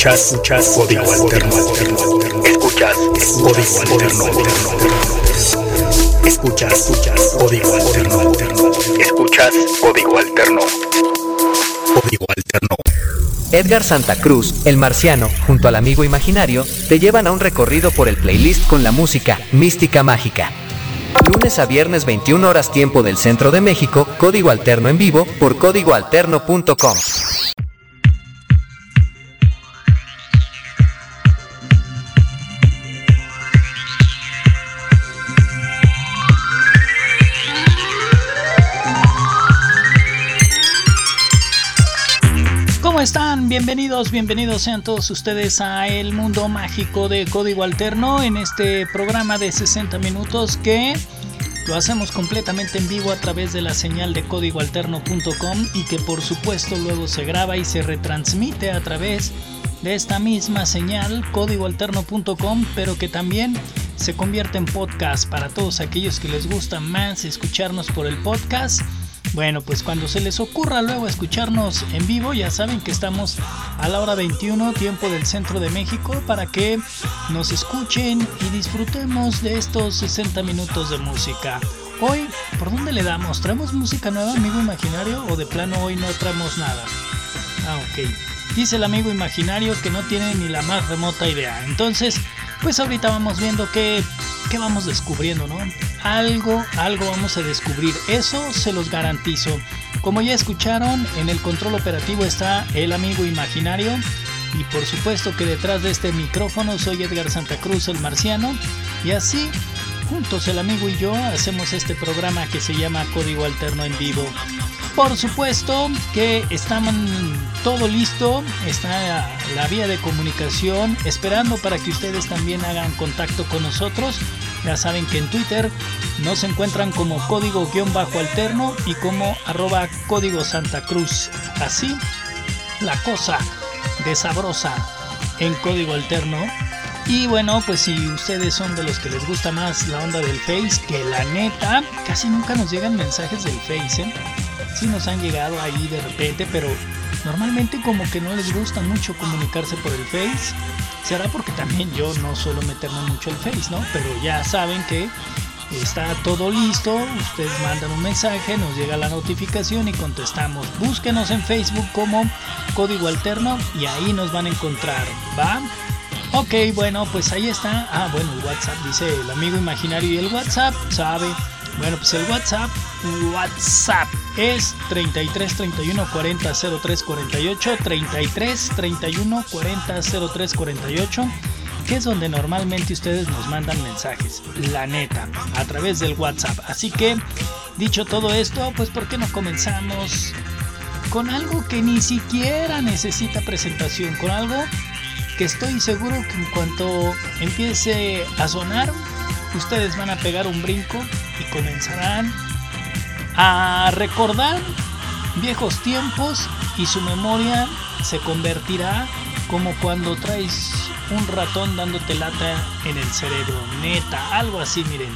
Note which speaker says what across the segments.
Speaker 1: Escuchas, escuchas, código alterno, alterno. Escuchas, código alterno, alterno. Escuchas, escuchas, código alterno, alterno. Escuchas, código alterno. Código alterno.
Speaker 2: Edgar Santa Cruz, el marciano, junto al amigo imaginario, te llevan a un recorrido por el playlist con la música Mística Mágica. Lunes a viernes 21 horas tiempo del centro de México, código alterno en vivo por códigoalterno.com.
Speaker 3: Bienvenidos, bienvenidos sean todos ustedes a El Mundo Mágico de Código Alterno en este programa de 60 minutos que lo hacemos completamente en vivo a través de la señal de códigoalterno.com y que por supuesto luego se graba y se retransmite a través de esta misma señal códigoalterno.com pero que también se convierte en podcast para todos aquellos que les gusta más escucharnos por el podcast bueno, pues cuando se les ocurra luego escucharnos en vivo, ya saben que estamos a la hora 21, tiempo del centro de México, para que nos escuchen y disfrutemos de estos 60 minutos de música. Hoy, ¿por dónde le damos? ¿Traemos música nueva, amigo imaginario? ¿O de plano hoy no traemos nada? Ah, ok. Dice el amigo imaginario que no tiene ni la más remota idea. Entonces, pues ahorita vamos viendo qué, qué vamos descubriendo, ¿no? algo, algo vamos a descubrir. Eso se los garantizo. Como ya escucharon, en el control operativo está el amigo imaginario. Y por supuesto que detrás de este micrófono soy Edgar Santa Cruz, el marciano. Y así, juntos el amigo y yo, hacemos este programa que se llama Código Alterno en Vivo. Por supuesto que están todo listo, está la vía de comunicación esperando para que ustedes también hagan contacto con nosotros ya saben que en Twitter nos encuentran como código-alterno y como arroba código Santa Cruz. Así, la cosa de sabrosa en código alterno. Y bueno, pues si ustedes son de los que les gusta más la onda del Face, que la neta, casi nunca nos llegan mensajes del Face, ¿eh? Sí nos han llegado ahí de repente, pero normalmente como que no les gusta mucho comunicarse por el Face. Será porque también yo no suelo meterme mucho el Face, ¿no? Pero ya saben que está todo listo, ustedes mandan un mensaje, nos llega la notificación y contestamos. Búsquenos en Facebook como Código Alterno y ahí nos van a encontrar, ¿va? Ok, bueno, pues ahí está. Ah, bueno, el WhatsApp, dice el amigo imaginario y el WhatsApp, sabe. Bueno, pues el WhatsApp, WhatsApp es 33 31 40 03 48, 33 31 40 03 48, que es donde normalmente ustedes nos mandan mensajes, la neta, a través del WhatsApp. Así que, dicho todo esto, pues ¿por qué no comenzamos con algo que ni siquiera necesita presentación, con algo que estoy seguro que en cuanto empiece a sonar, ustedes van a pegar un brinco y comenzarán a recordar viejos tiempos y su memoria se convertirá como cuando traes un ratón dándote lata en el cerebro. Neta, algo así, miren.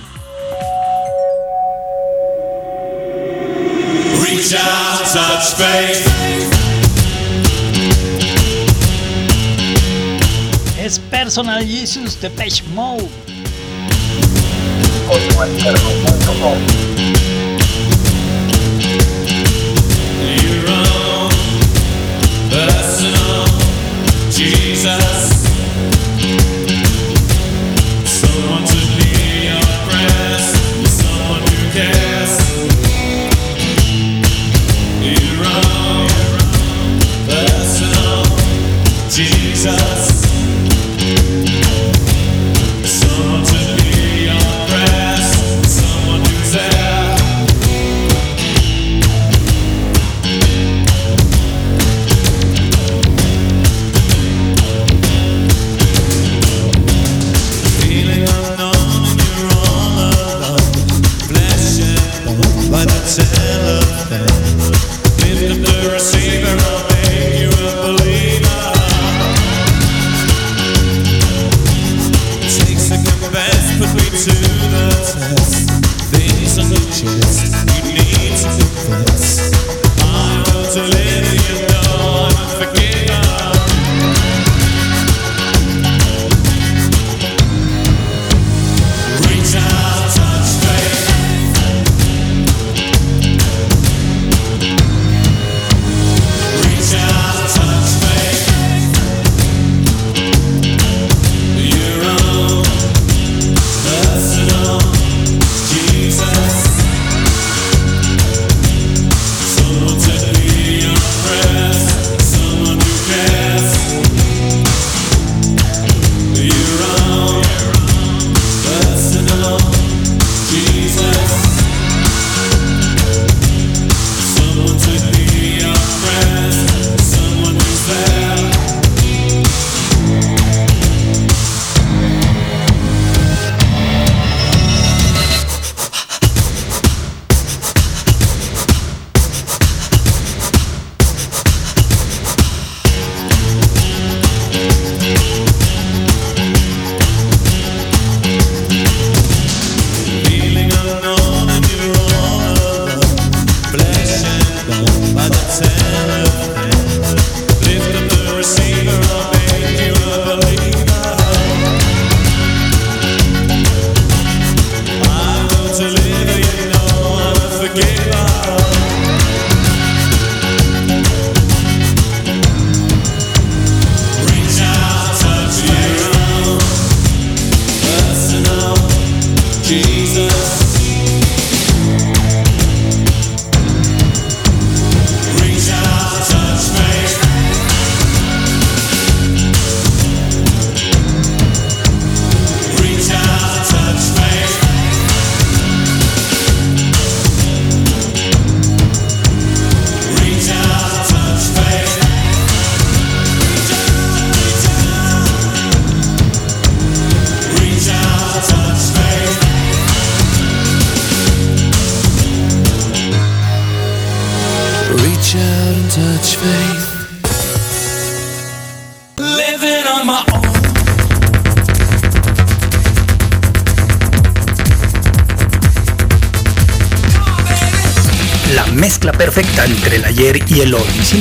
Speaker 3: Es Personal Jesus de Page Mode.
Speaker 1: Yeah.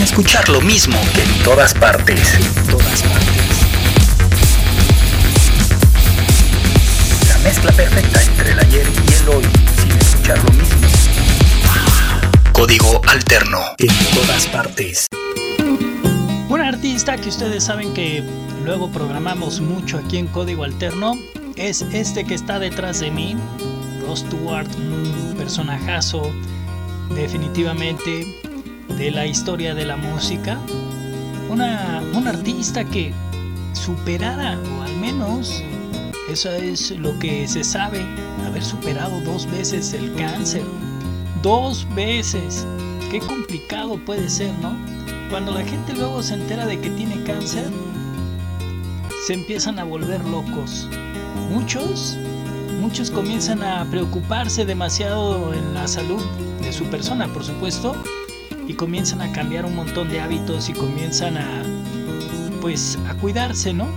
Speaker 1: Escuchar lo mismo en todas partes. En todas partes. La mezcla perfecta entre el ayer y el hoy, sin escuchar lo mismo. Código alterno. En todas partes.
Speaker 3: Un artista que ustedes saben que luego programamos mucho aquí en Código Alterno es este que está detrás de mí, Ross Stewart, un personajazo definitivamente de la historia de la música. Una, un artista que superara, o al menos eso es lo que se sabe, haber superado dos veces el cáncer. Dos veces. Qué complicado puede ser, ¿no? Cuando la gente luego se entera de que tiene cáncer, se empiezan a volver locos. Muchos, muchos comienzan a preocuparse demasiado en la salud de su persona, por supuesto, y comienzan a cambiar un montón de hábitos y comienzan a, pues, a cuidarse, ¿no?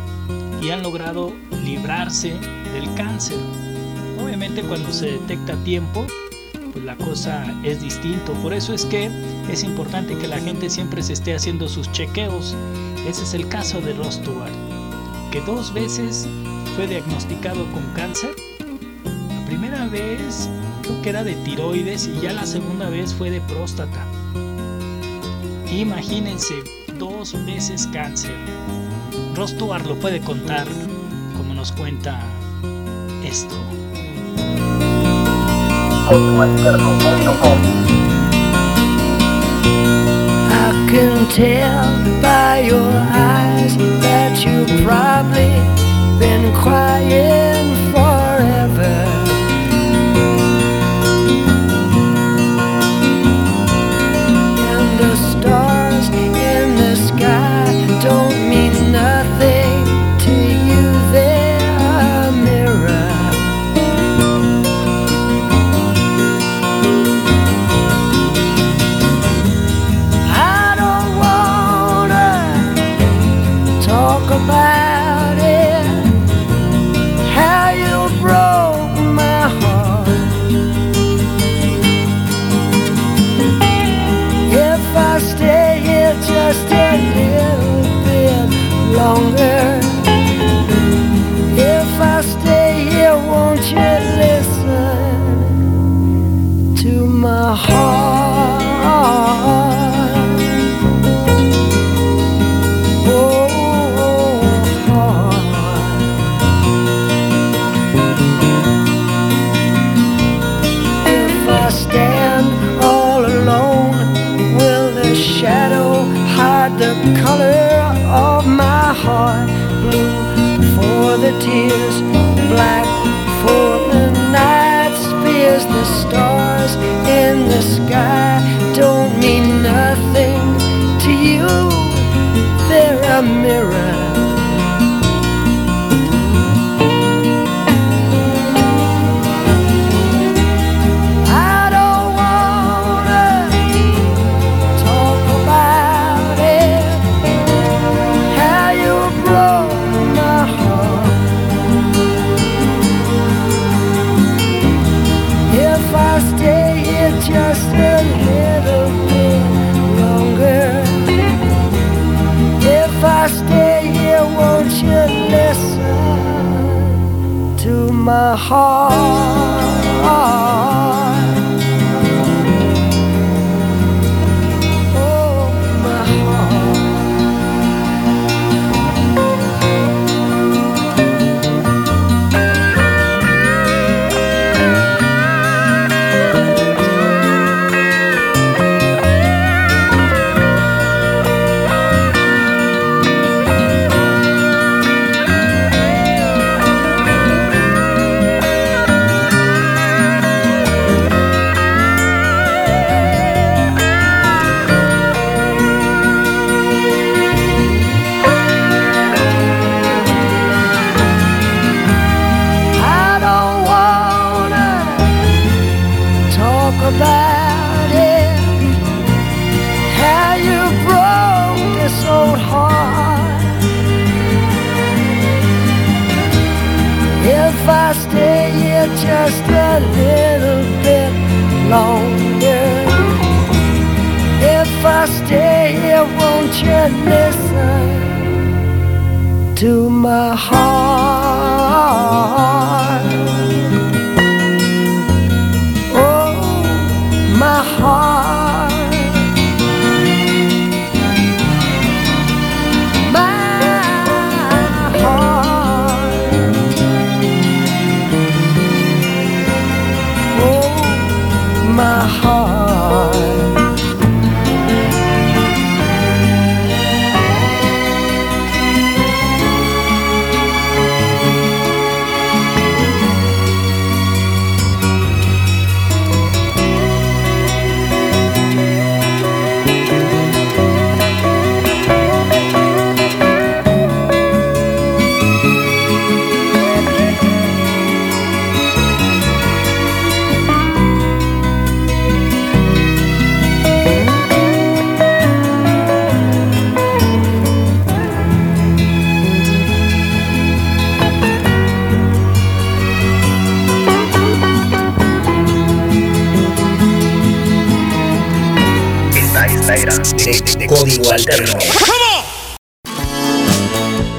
Speaker 3: Y han logrado librarse del cáncer. Obviamente cuando se detecta a tiempo, pues la cosa es distinto. Por eso es que es importante que la gente siempre se esté haciendo sus chequeos. Ese es el caso de Ross que dos veces fue diagnosticado con cáncer. La primera vez creo que era de tiroides y ya la segunda vez fue de próstata. Imagínense, dos veces cáncer. Ross Stewart lo puede contar como nos cuenta esto.
Speaker 4: I can tell by your eyes that you've probably been crying forever.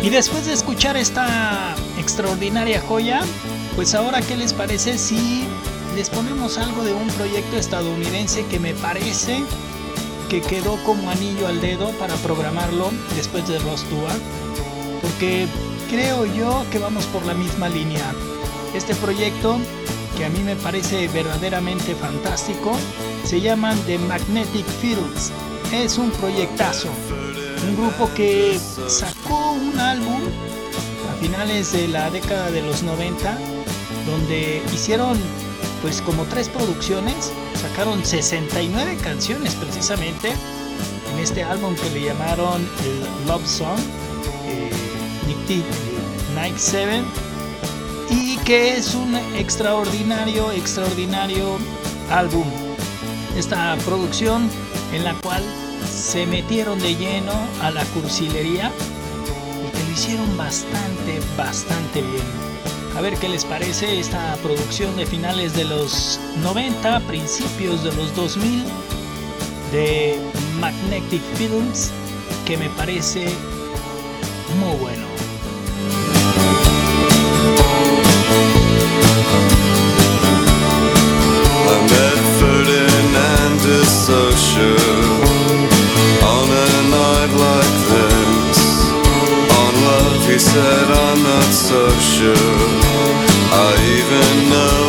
Speaker 3: Y después de escuchar esta extraordinaria joya, pues ahora qué les parece si les ponemos algo de un proyecto estadounidense que me parece que quedó como anillo al dedo para programarlo después de Ross porque creo yo que vamos por la misma línea. Este proyecto, que a mí me parece verdaderamente fantástico, se llaman The Magnetic Fields. Es un proyectazo, un grupo que sacó un álbum a finales de la década de los 90, donde hicieron pues como tres producciones, sacaron 69 canciones precisamente en este álbum que le llamaron el Love Song, eh, Night 7, y que es un extraordinario, extraordinario álbum. Esta producción en la cual se metieron de lleno a la cursilería y que lo hicieron bastante, bastante bien. A ver qué les parece esta producción de finales de los 90, principios de los 2000 de Magnetic Films, que me parece muy bueno.
Speaker 5: Said, I'm not so sure. I even know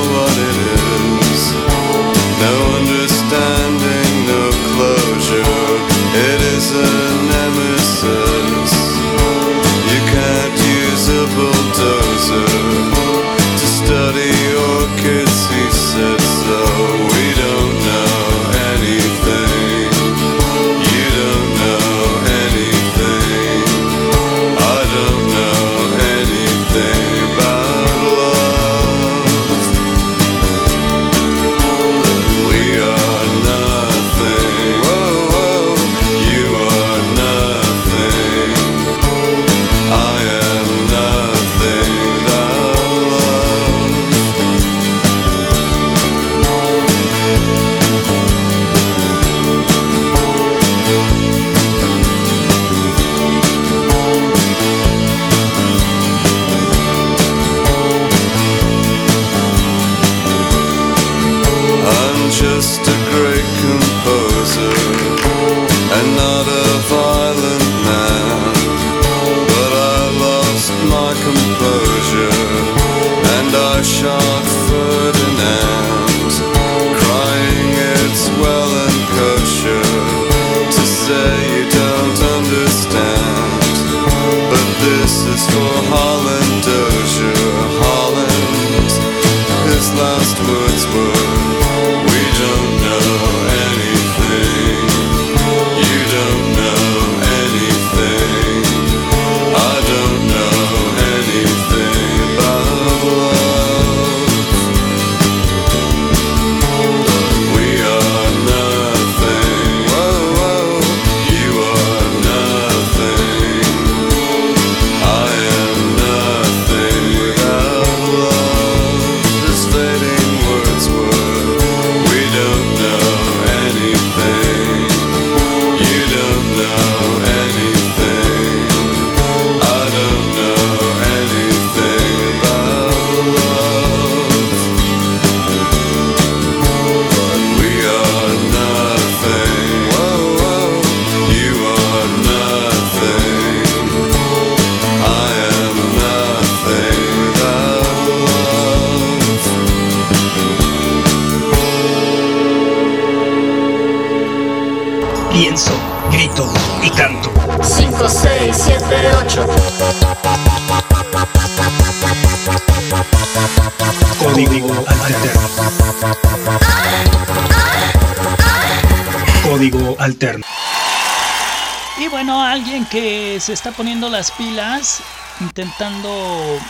Speaker 3: se está poniendo las pilas, intentando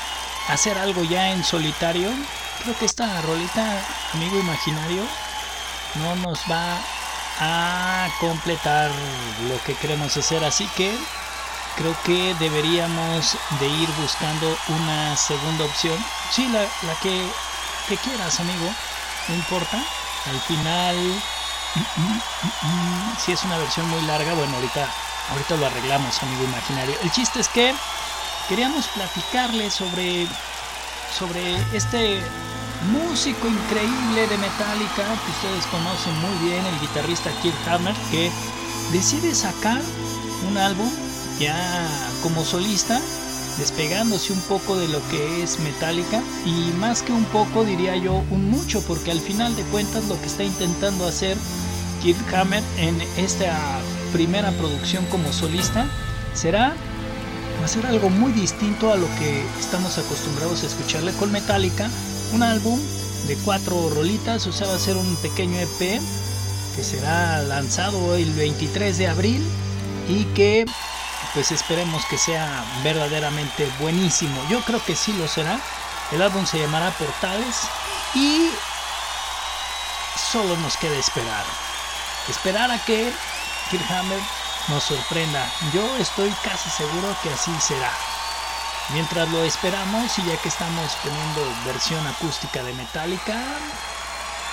Speaker 3: hacer algo ya en solitario. Creo que esta rolita, amigo imaginario, no nos va a completar lo que queremos hacer. Así que creo que deberíamos de ir buscando una segunda opción. Sí, la, la que, que quieras, amigo. No importa. Al final, si es una versión muy larga, bueno, ahorita, ahorita lo arreglamos, amigo imaginario. El chiste es que queríamos platicarle sobre, sobre este músico increíble de Metallica que ustedes conocen muy bien, el guitarrista Kirk Hammett, que decide sacar un álbum ya como solista, despegándose un poco de lo que es Metallica y más que un poco diría yo un mucho, porque al final de cuentas lo que está intentando hacer Kirk Hammett en esta primera producción como solista será hacer algo muy distinto a lo que estamos acostumbrados a escucharle con Metallica. Un álbum de cuatro rolitas, o sea, va a ser un pequeño EP que será lanzado el 23 de abril y que pues esperemos que sea verdaderamente buenísimo. Yo creo que sí lo será. El álbum se llamará Portales y solo nos queda esperar. Esperar a que Kirk Hammett nos sorprenda. Yo estoy casi seguro que así será. Mientras lo esperamos y ya que estamos poniendo versión acústica de Metallica,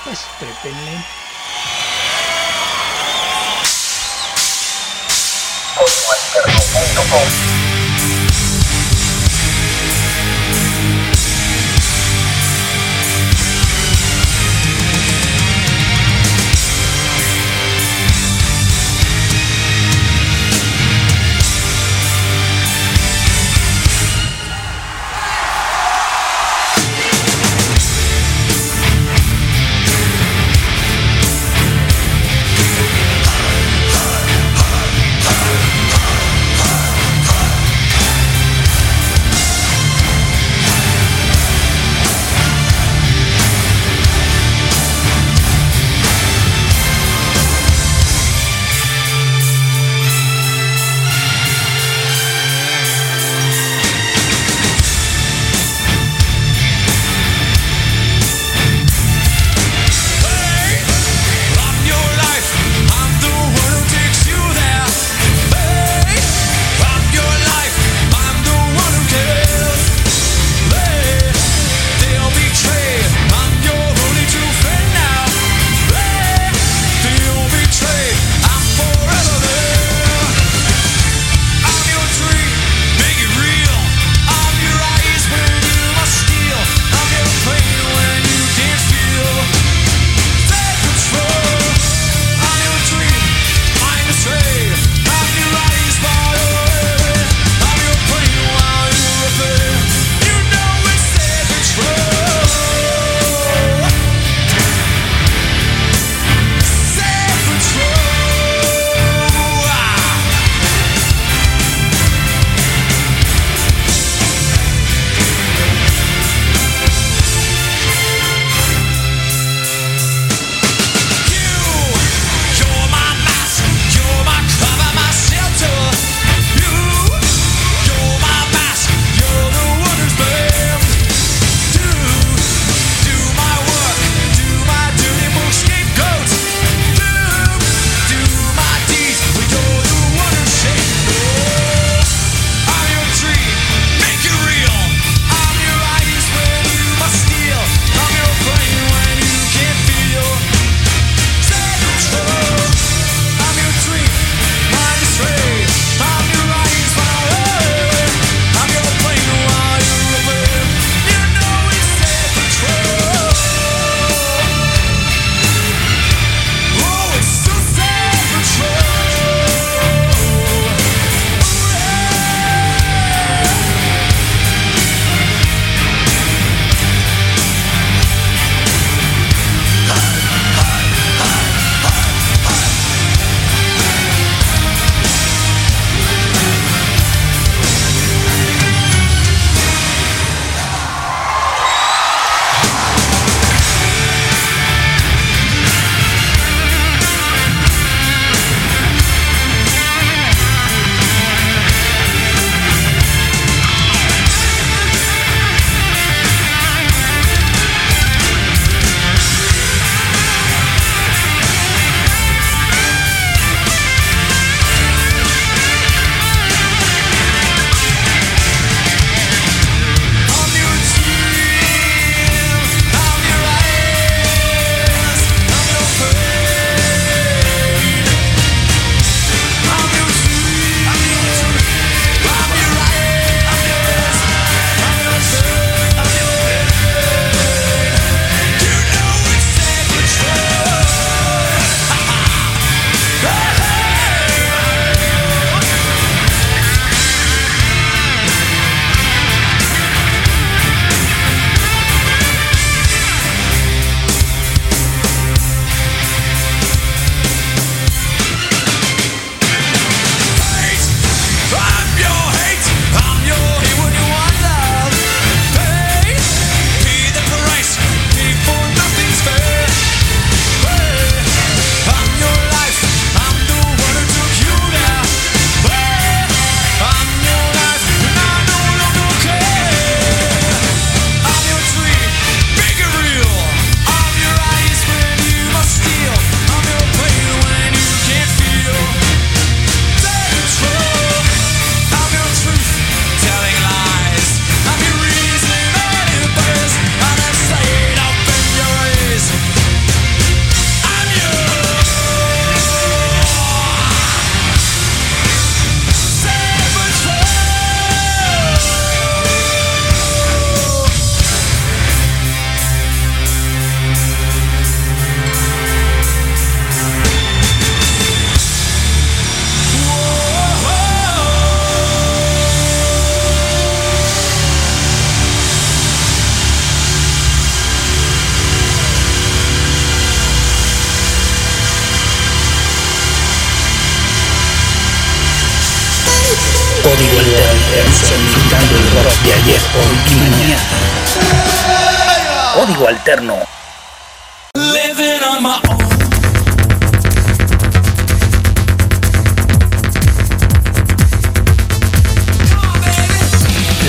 Speaker 3: pues trépenle.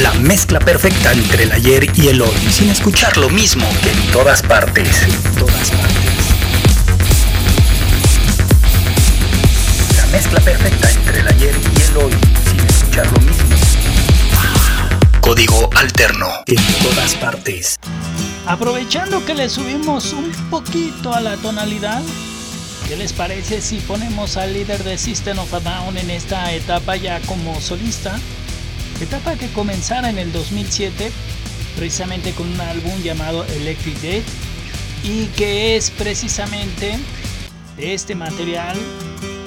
Speaker 1: La mezcla perfecta entre el ayer y el hoy, sin escuchar lo mismo que en todas partes. En todas partes. La mezcla perfecta entre el ayer y el hoy, sin escuchar lo mismo. Código alterno. En todas partes.
Speaker 6: Aprovechando que le subimos un poquito a la tonalidad, ¿qué les parece si ponemos al líder de System of a Down en esta etapa ya como solista? Etapa que comenzara en el 2007, precisamente con un álbum llamado Electric Dead, y que es precisamente de este material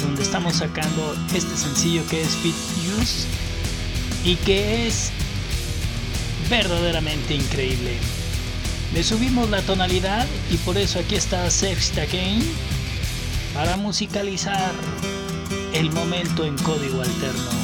Speaker 6: donde estamos sacando este sencillo que es Fit Use y que es verdaderamente increíble. Le subimos la tonalidad y por eso aquí está Sexta Again para musicalizar el momento en código alterno.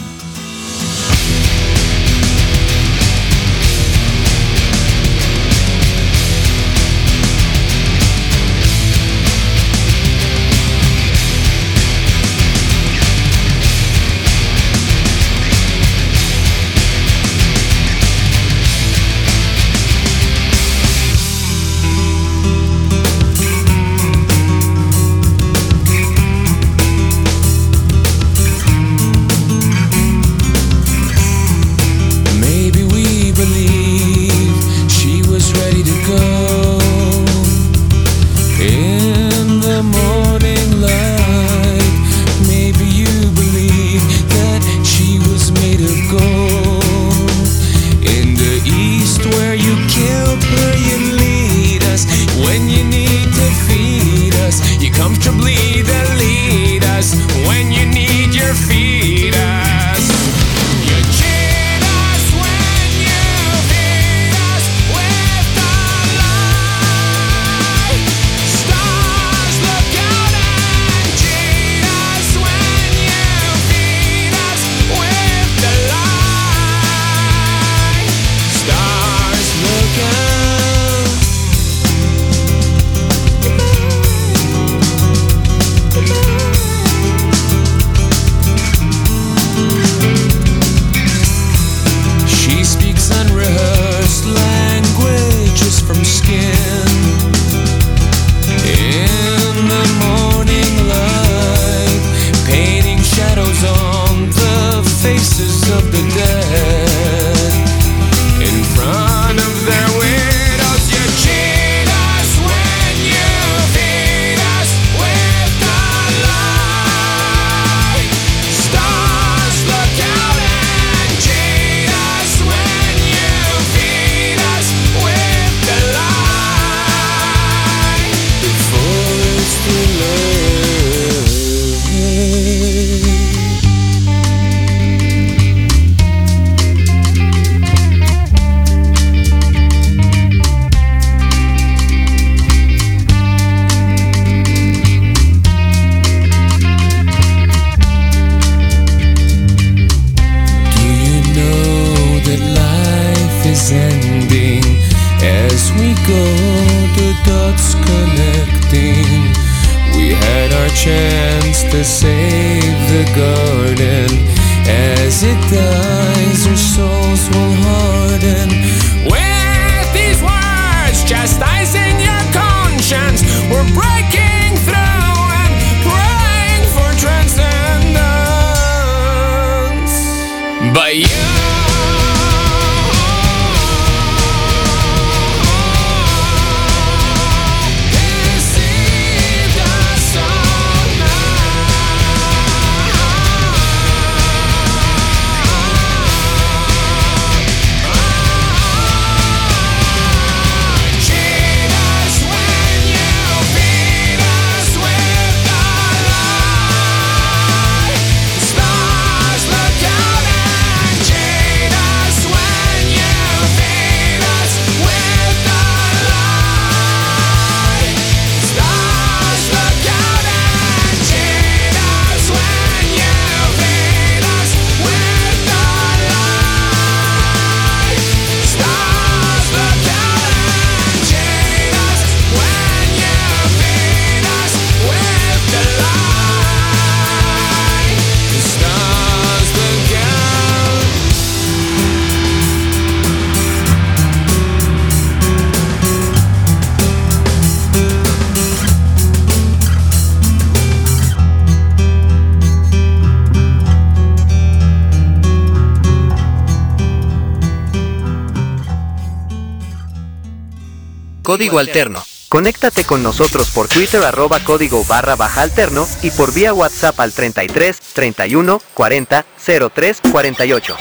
Speaker 2: Código Alterno. Conéctate con nosotros por Twitter arroba código barra baja alterno y por vía WhatsApp al 33 31 40 03 48.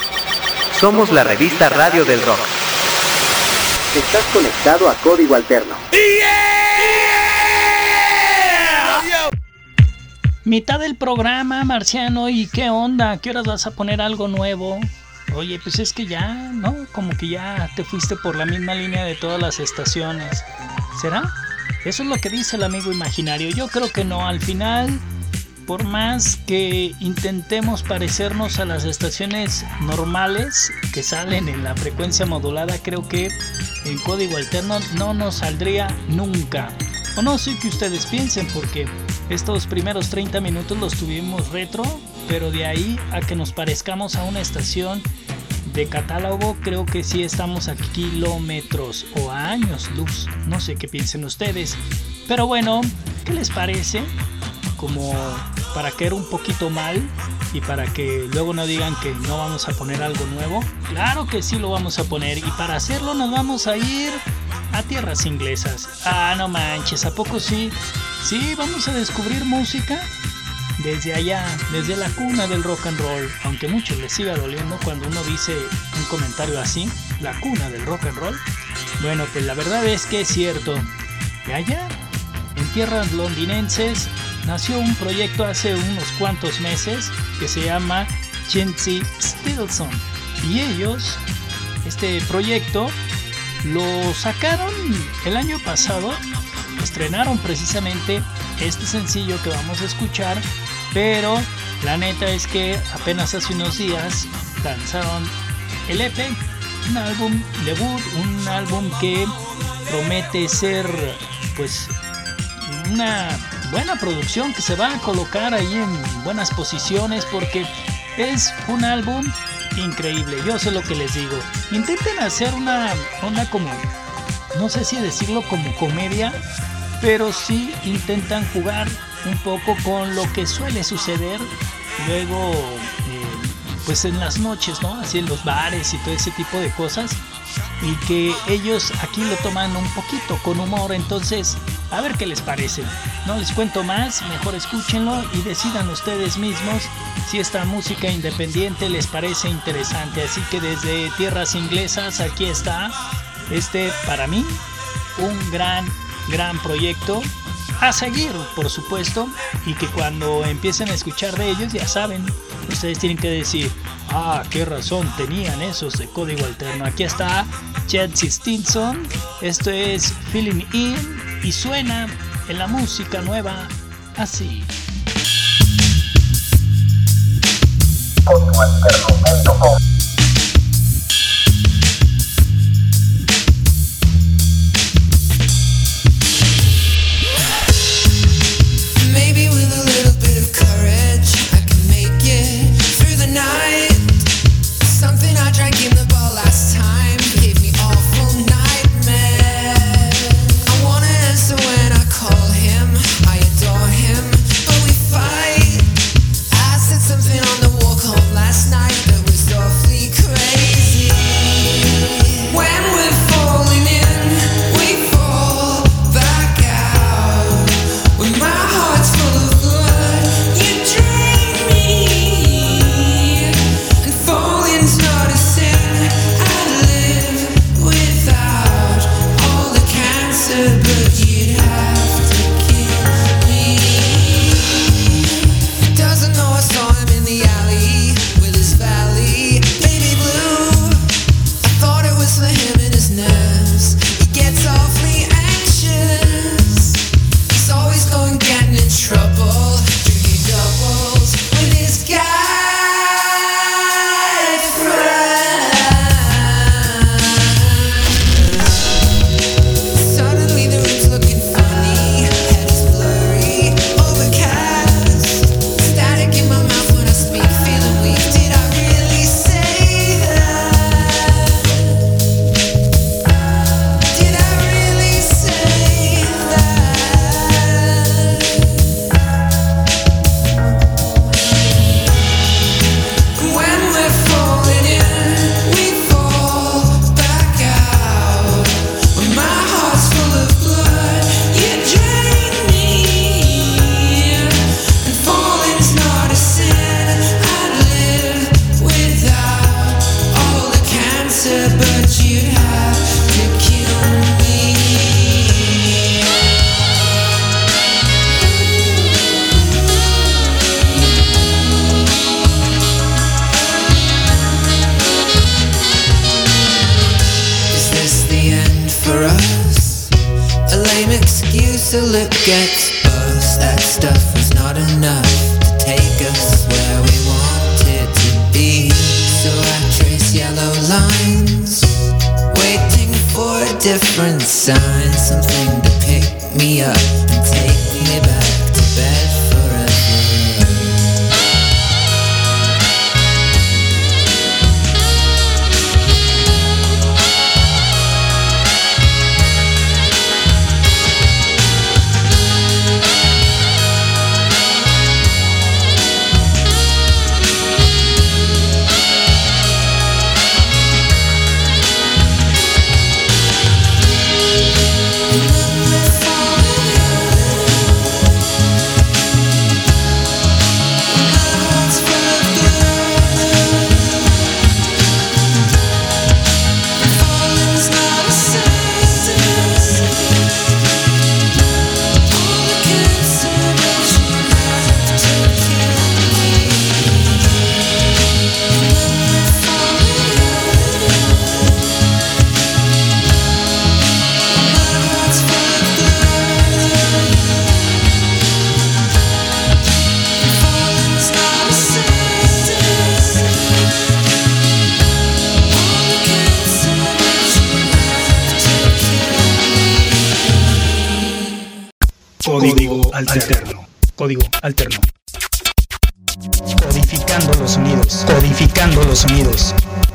Speaker 2: Somos la revista Radio del Rock. Estás conectado a Código Alterno.
Speaker 3: Mitad del programa, Marciano, ¿y qué onda? ¿Qué horas vas a poner algo nuevo? Oye, pues es que ya, ¿no? Como que ya te fuiste por la misma línea de todas las estaciones. ¿Será? Eso es lo que dice el amigo imaginario. Yo creo que no. Al final, por más que intentemos parecernos a las estaciones normales que salen en la frecuencia modulada, creo que en código alterno no nos saldría nunca. O no sé qué ustedes piensen, porque estos primeros 30 minutos los tuvimos retro, pero de ahí a que nos parezcamos a una estación de catálogo, creo que sí estamos a kilómetros o a años luz. No sé qué piensen ustedes. Pero bueno, ¿qué les parece? Como para caer un poquito mal y para que luego no digan que no vamos a poner algo nuevo. Claro que sí lo vamos a poner y para hacerlo nos vamos a ir a tierras inglesas. Ah, no manches, ¿a poco sí? Sí, vamos a descubrir música desde allá, desde la cuna del rock and roll, aunque muchos les siga doliendo cuando uno dice un comentario así, la cuna del rock and roll. Bueno, pues la verdad es que es cierto. Allá, en tierras londinenses, nació un proyecto hace unos cuantos meses que se llama Chintzy Stilson. Y ellos, este proyecto, lo sacaron el año pasado, estrenaron precisamente este sencillo que vamos a escuchar, pero la neta es que apenas hace unos días lanzaron el EP, un álbum debut, un álbum que promete ser pues una buena producción que se va a colocar ahí en buenas posiciones porque es un álbum increíble. Yo sé lo que les digo. Intenten hacer una onda como, no sé si decirlo como comedia, pero sí intentan jugar un poco con lo que suele suceder luego, eh, pues en las noches, ¿no? Así en los bares y todo ese tipo de cosas. Y que ellos aquí lo toman un poquito con humor. Entonces, a ver qué les parece. No les cuento más, mejor escúchenlo y decidan ustedes mismos si esta música independiente les parece interesante. Así que desde tierras inglesas aquí está este para mí un gran, gran proyecto a seguir, por supuesto, y que cuando empiecen a escuchar de ellos ya saben, ustedes tienen que decir, ah, qué razón tenían esos de código alterno. Aquí está Chelsea Stinson, esto es Feeling In y suena en la música nueva así.
Speaker 1: Código alterno.com
Speaker 7: to
Speaker 1: look at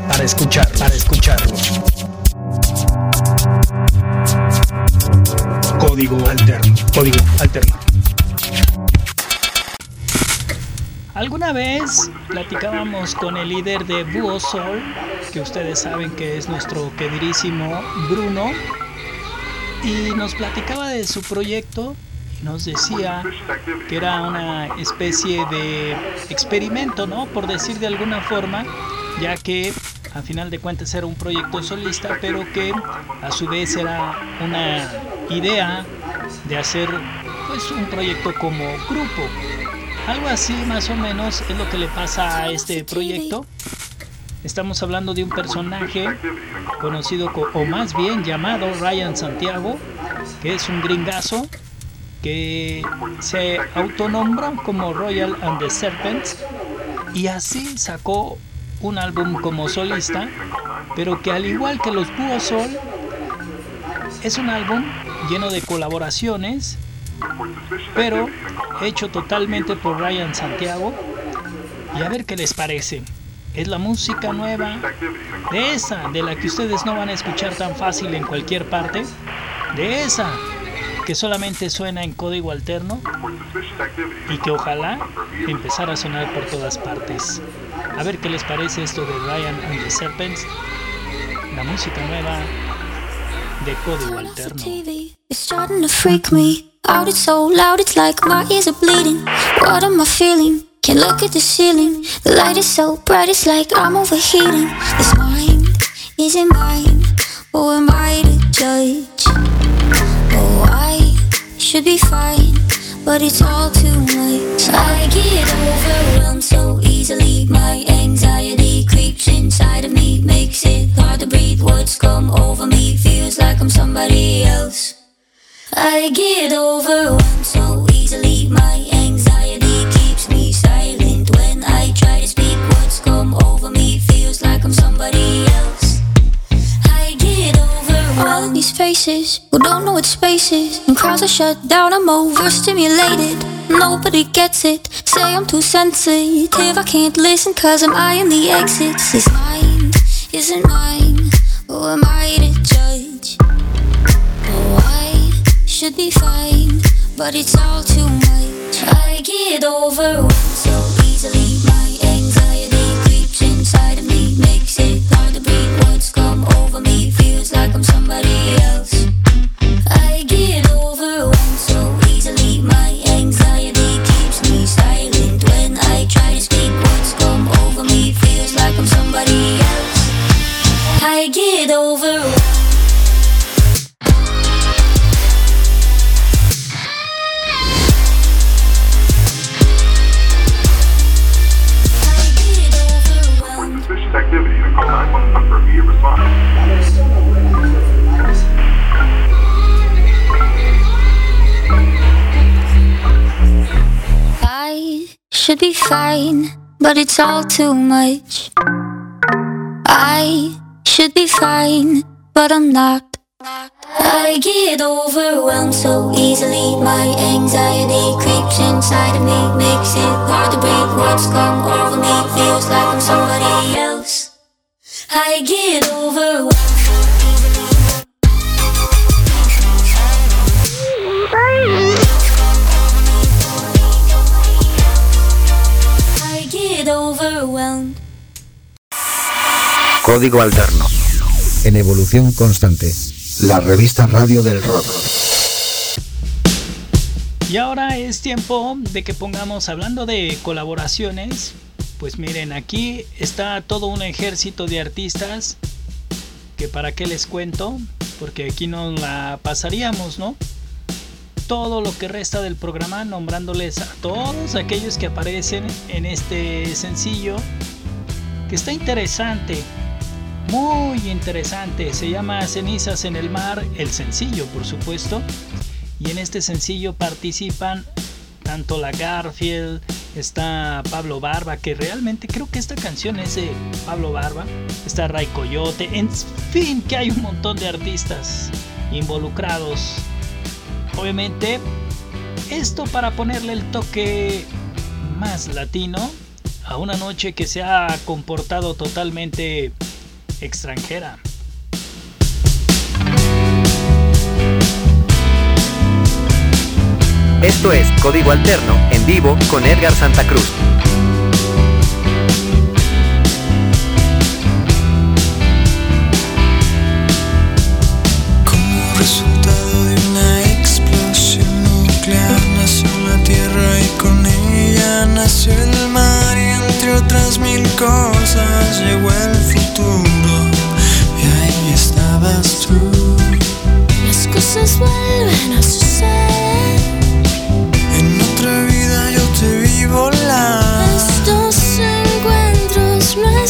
Speaker 1: Para escuchar, para escucharlo. Código alterno. Código alterno.
Speaker 3: Alguna vez platicábamos con el líder de Soul, que ustedes saben que es nuestro queridísimo Bruno, y nos platicaba de su proyecto nos decía que era una especie de experimento, ¿no? Por decir de alguna forma, ya que a final de cuentas era un proyecto solista, pero que a su vez era una idea de hacer pues un proyecto como grupo. Algo así más o menos es lo que le pasa a este proyecto. Estamos hablando de un personaje conocido co- o más bien llamado Ryan Santiago, que es un gringazo que se autonombró como Royal and the Serpents y así sacó un álbum como solista, pero que al igual que los Búho Sol es un álbum lleno de colaboraciones, pero hecho totalmente por Ryan Santiago. Y a ver qué les parece. Es la música nueva de esa, de la que ustedes no van a escuchar tan fácil en cualquier parte, de esa que solamente suena en código alterno y que ojalá empezara a sonar por todas partes. A ver qué les parece esto de Ryan and the Serpents, la música nueva de código
Speaker 8: Turn off the
Speaker 3: alterno.
Speaker 8: Starting to freak me out. It's so loud, it's like my ears are bleeding. What am I feeling? Can't look at the ceiling. The light is so bright, it's like I'm overheating. This mind isn't mine. Who am I to judge? Oh, I should be fine, but it's all too much. Somebody else. I get overwhelmed so easily. My anxiety keeps me silent when I try to speak. Words come over me, feels like I'm somebody else. I get overwhelmed. These faces who don't know what space is, and crowds are shut down. I'm overstimulated. Nobody gets it. Say I'm too sensitive. I can't listen cause I'm eyeing the exits. This mind isn't mine. Who am I should be fine, but it's all too much. I get overwhelmed so easily. My anxiety creeps inside of me, makes it hard to breathe. Words come over me, feels like I'm somebody else. I get overwhelmed so easily. My anxiety keeps me silent when I try to speak. Come over me, feels like I'm somebody else. I get over. Should be fine, but it's all too much. I should be fine, but I'm not. I get overwhelmed so easily. My anxiety creeps inside of me, makes it hard to breathe. What's come over me feels like I'm somebody else. I get overwhelmed.
Speaker 2: Código Alterno. En evolución constante. La revista radio del rock.
Speaker 3: Y ahora es tiempo de que pongamos, hablando de colaboraciones, pues miren, aquí está todo un ejército de artistas que para qué les cuento, porque aquí nos la pasaríamos, ¿no? Todo lo que resta del programa nombrándoles a todos aquellos que aparecen en este sencillo, que está interesante, muy interesante, se llama Cenizas en el Mar, el sencillo por supuesto, y en este sencillo participan tanto la Garfield, está Pablo Barba, que realmente creo que esta canción es de Pablo Barba, está Ray Coyote, en fin, que hay un montón de artistas involucrados. Obviamente, esto para ponerle el toque más latino a una noche que se ha comportado totalmente extranjera.
Speaker 2: Esto es Código Alterno en vivo con Edgar Santa Cruz.
Speaker 9: Como resultado de una explosión nuclear nació la Tierra y con ella nació el mar y entre otras mil cosas llegó el futuro y ahí estabas tú.
Speaker 8: Las cosas vuelven a suceder.
Speaker 9: En otra vida yo te vi volar.
Speaker 8: Estos encuentros nuestros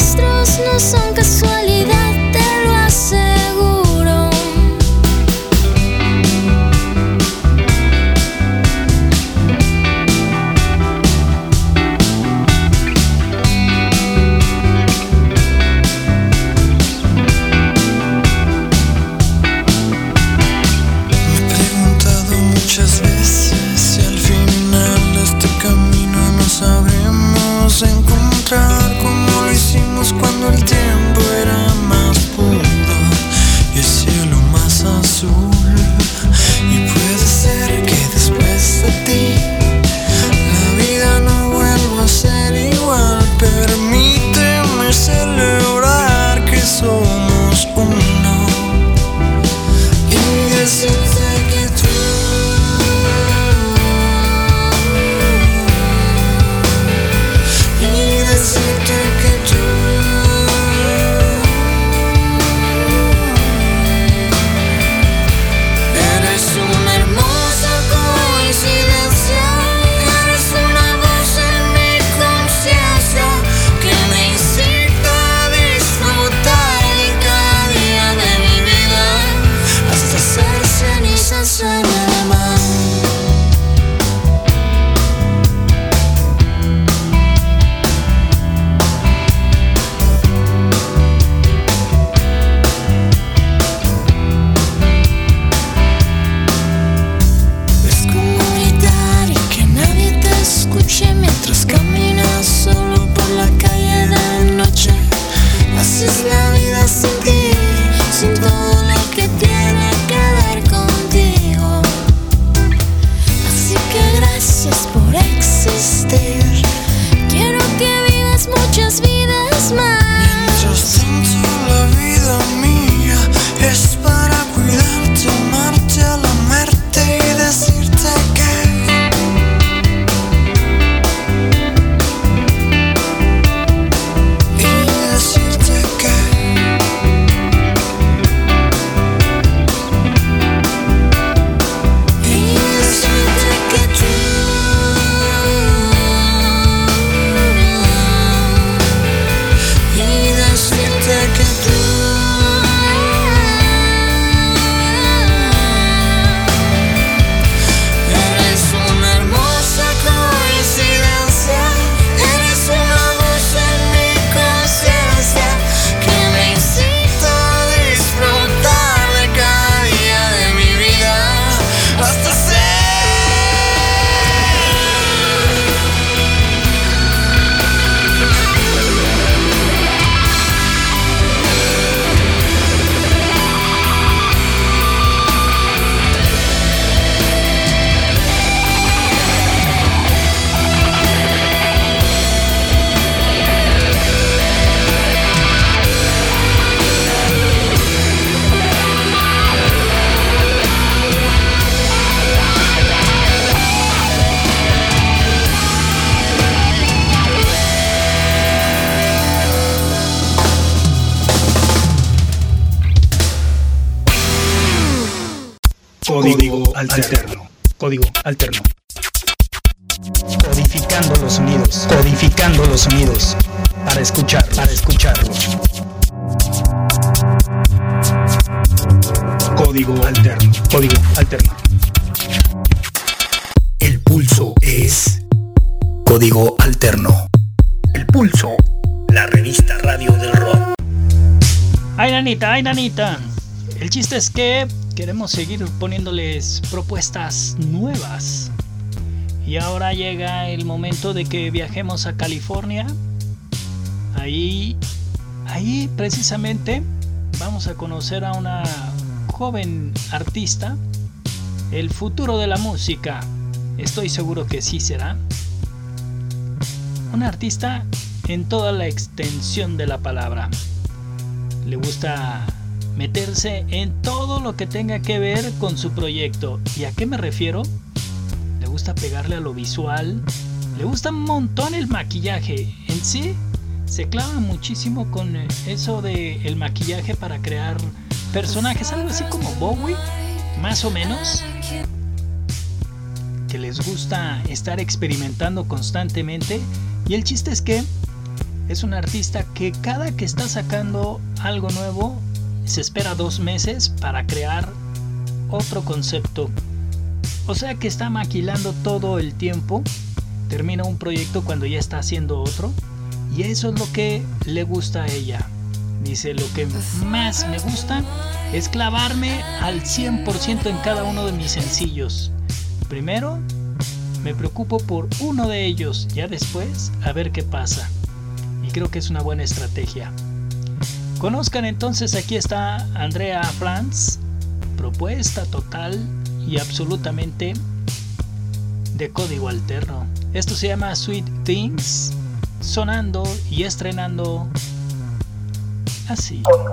Speaker 1: Código alterno. Código alterno. El pulso es Código alterno. El pulso. La revista radio del rock.
Speaker 3: Ay, nanita, ay, nanita. El chiste es que queremos seguir poniéndoles propuestas nuevas. Y ahora llega el momento de que viajemos a California. Ahí, ahí precisamente vamos a conocer a una joven artista. El futuro de la música. Estoy seguro que sí será. Una artista en toda la extensión de la palabra. Le gusta meterse en todo lo que tenga que ver con su proyecto. ¿Y a qué me refiero? Le gusta pegarle a lo visual. Le gusta un montón el maquillaje. En sí, se clava muchísimo con eso de el maquillaje para crear personajes, algo así como Bowie, más o menos. Que les gusta estar experimentando constantemente. Y el chiste es que es un artista que cada que está sacando algo nuevo se espera dos meses para crear otro concepto. O sea que está maquilando todo el tiempo, termina un proyecto cuando ya está haciendo otro y eso es lo que le gusta a ella. Dice, lo que más me gusta es clavarme al 100% en cada uno de mis sencillos. Primero, me preocupo por uno de ellos, ya después a ver qué pasa. Y creo que es una buena estrategia. Conozcan entonces, aquí está Andrea Franz, propuesta total y absolutamente de código alterno. Esto se llama Sweet Things, sonando y estrenando así.
Speaker 10: A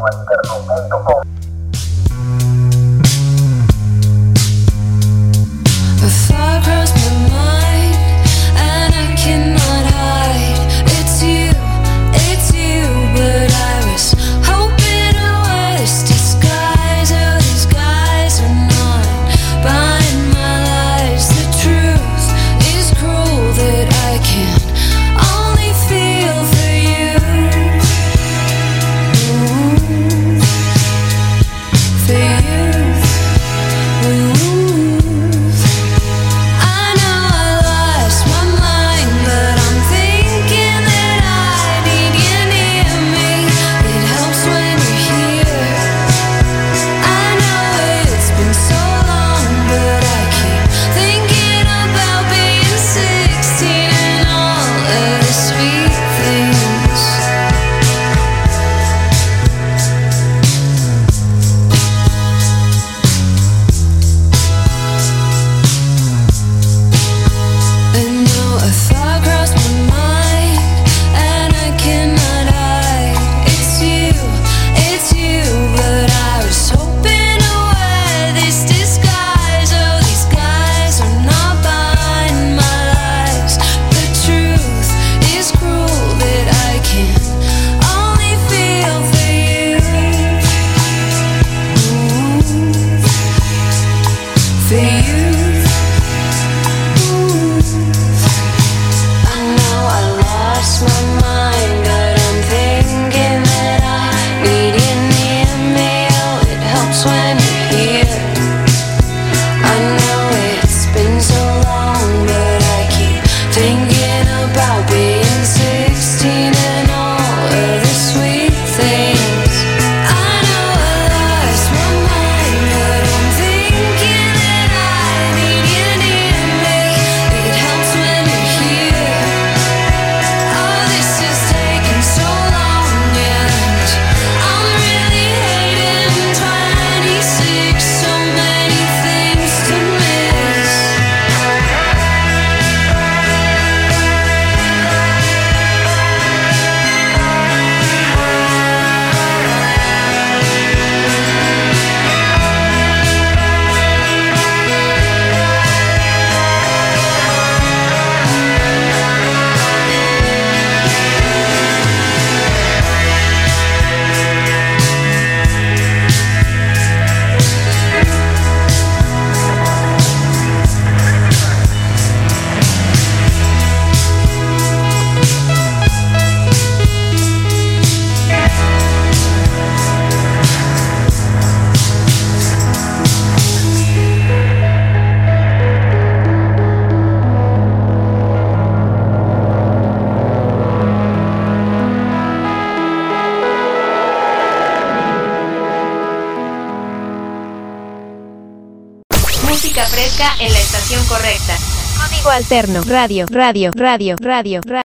Speaker 11: radio, radio, radio, radio, radio.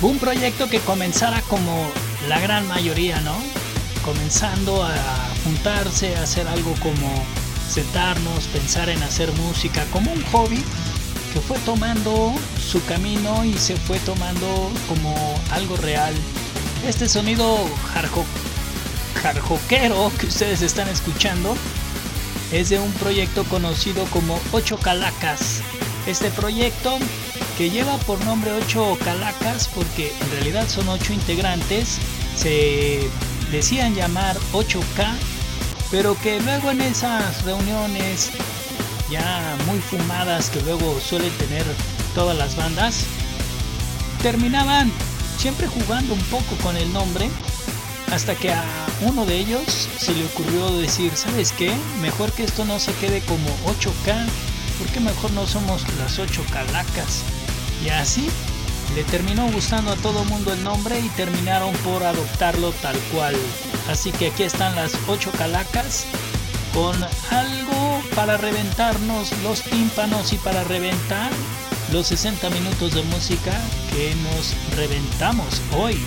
Speaker 3: Un proyecto que comenzara como la gran mayoría, ¿no? Comenzando a juntarse, a hacer algo como sentarnos, pensar en hacer música, como un hobby que fue tomando su camino y se fue tomando como algo real. Este sonido jarjo, jarjoquero que ustedes están escuchando es de un proyecto conocido como Ocho Calacas. Este proyecto que lleva por nombre Ocho Calacas porque en realidad son ocho integrantes, se decían llamar 8K, pero que luego en esas reuniones ya muy fumadas que luego suelen tener todas las bandas, terminaban siempre jugando un poco con el nombre hasta que a uno de ellos se le ocurrió decir, ¿sabes qué? Mejor que esto no se quede como 8K, porque mejor no somos las 8 calacas. Y así le terminó gustando a todo mundo el nombre y terminaron por adoptarlo tal cual. Así que aquí están las 8 calacas con algo para reventarnos los tímpanos y para reventar los 60 minutos de música que nos reventamos hoy.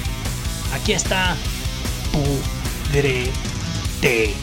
Speaker 3: Aquí está u 3 t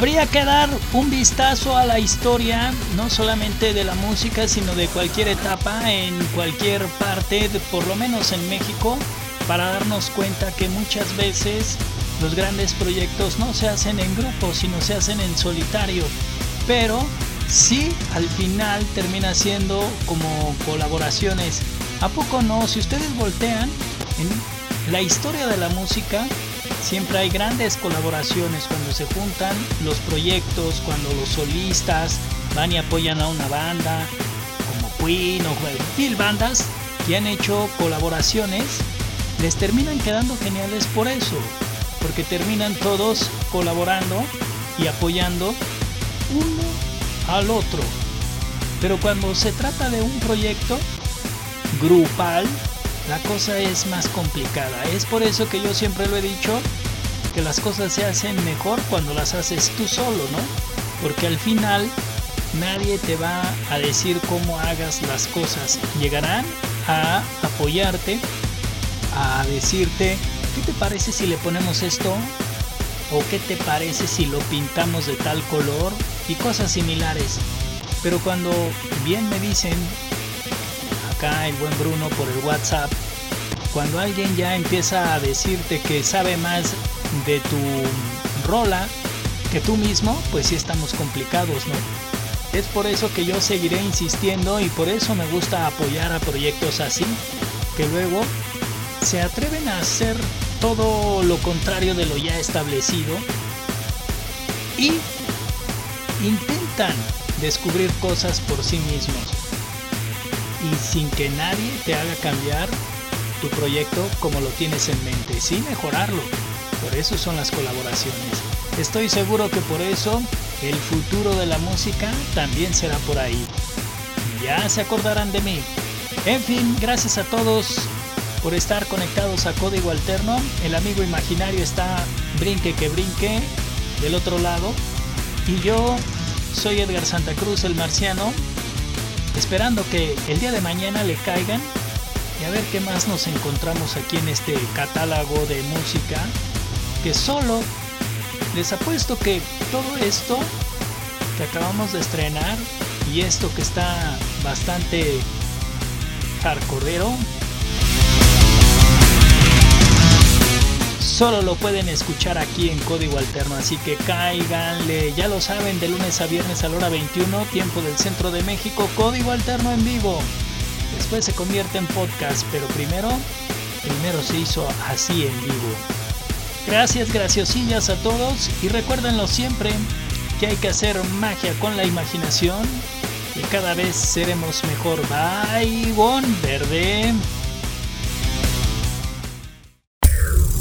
Speaker 3: Habría que dar un vistazo a la historia, no solamente de la música, sino de cualquier etapa, en cualquier parte, por lo menos en México, para darnos cuenta que muchas veces los grandes proyectos no se hacen en grupo, sino se hacen en solitario. Pero sí al final termina siendo como colaboraciones. ¿A poco no? Si ustedes voltean en la historia de la música, siempre hay grandes colaboraciones cuando se juntan los proyectos, cuando los solistas van y apoyan a una banda, como Queen o mil bandas que han hecho colaboraciones, les terminan quedando geniales por eso, porque terminan todos colaborando y apoyando uno al otro. Pero cuando se trata de un proyecto grupal, la cosa es más complicada. Es por eso que yo siempre lo he dicho, que las cosas se hacen mejor cuando las haces tú solo, ¿no? Porque al final nadie te va a decir cómo hagas las cosas. Llegarán a apoyarte, a decirte, ¿qué te parece si le ponemos esto? ¿O qué te parece si lo pintamos de tal color? Y cosas similares. Pero cuando bien me dicen, el buen Bruno por el WhatsApp, cuando alguien ya empieza a decirte que sabe más de tu rola que tú mismo, pues sí estamos complicados, ¿no? Es por eso que yo seguiré insistiendo y por eso me gusta apoyar a proyectos así, que luego se atreven a hacer todo lo contrario de lo ya establecido y intentan descubrir cosas por sí mismos y sin que nadie te haga cambiar tu proyecto como lo tienes en mente, sin mejorarlo. Por eso son las colaboraciones. Estoy seguro que por eso el futuro de la música también será por ahí. Ya se acordarán de mí. En fin, gracias a todos por estar conectados a Código Alterno. El amigo imaginario está brinque que brinque del otro lado. Y yo soy Edgar Santa Cruz, el marciano, esperando que el día de mañana le caigan y a ver qué más nos encontramos aquí en este catálogo de música que solo les apuesto que todo esto que acabamos de estrenar y esto que está bastante hardcoreero solo lo pueden escuchar aquí en Código Alterno, así que cáiganle, ya lo saben, de lunes a viernes a la hora 21, tiempo del centro de México, Código Alterno en vivo. Después se convierte en podcast, pero primero, primero se hizo así en vivo. Gracias, graciosillas a todos y recuérdenlo siempre que hay que hacer magia con la imaginación y cada vez seremos mejor. Bye, bon verde.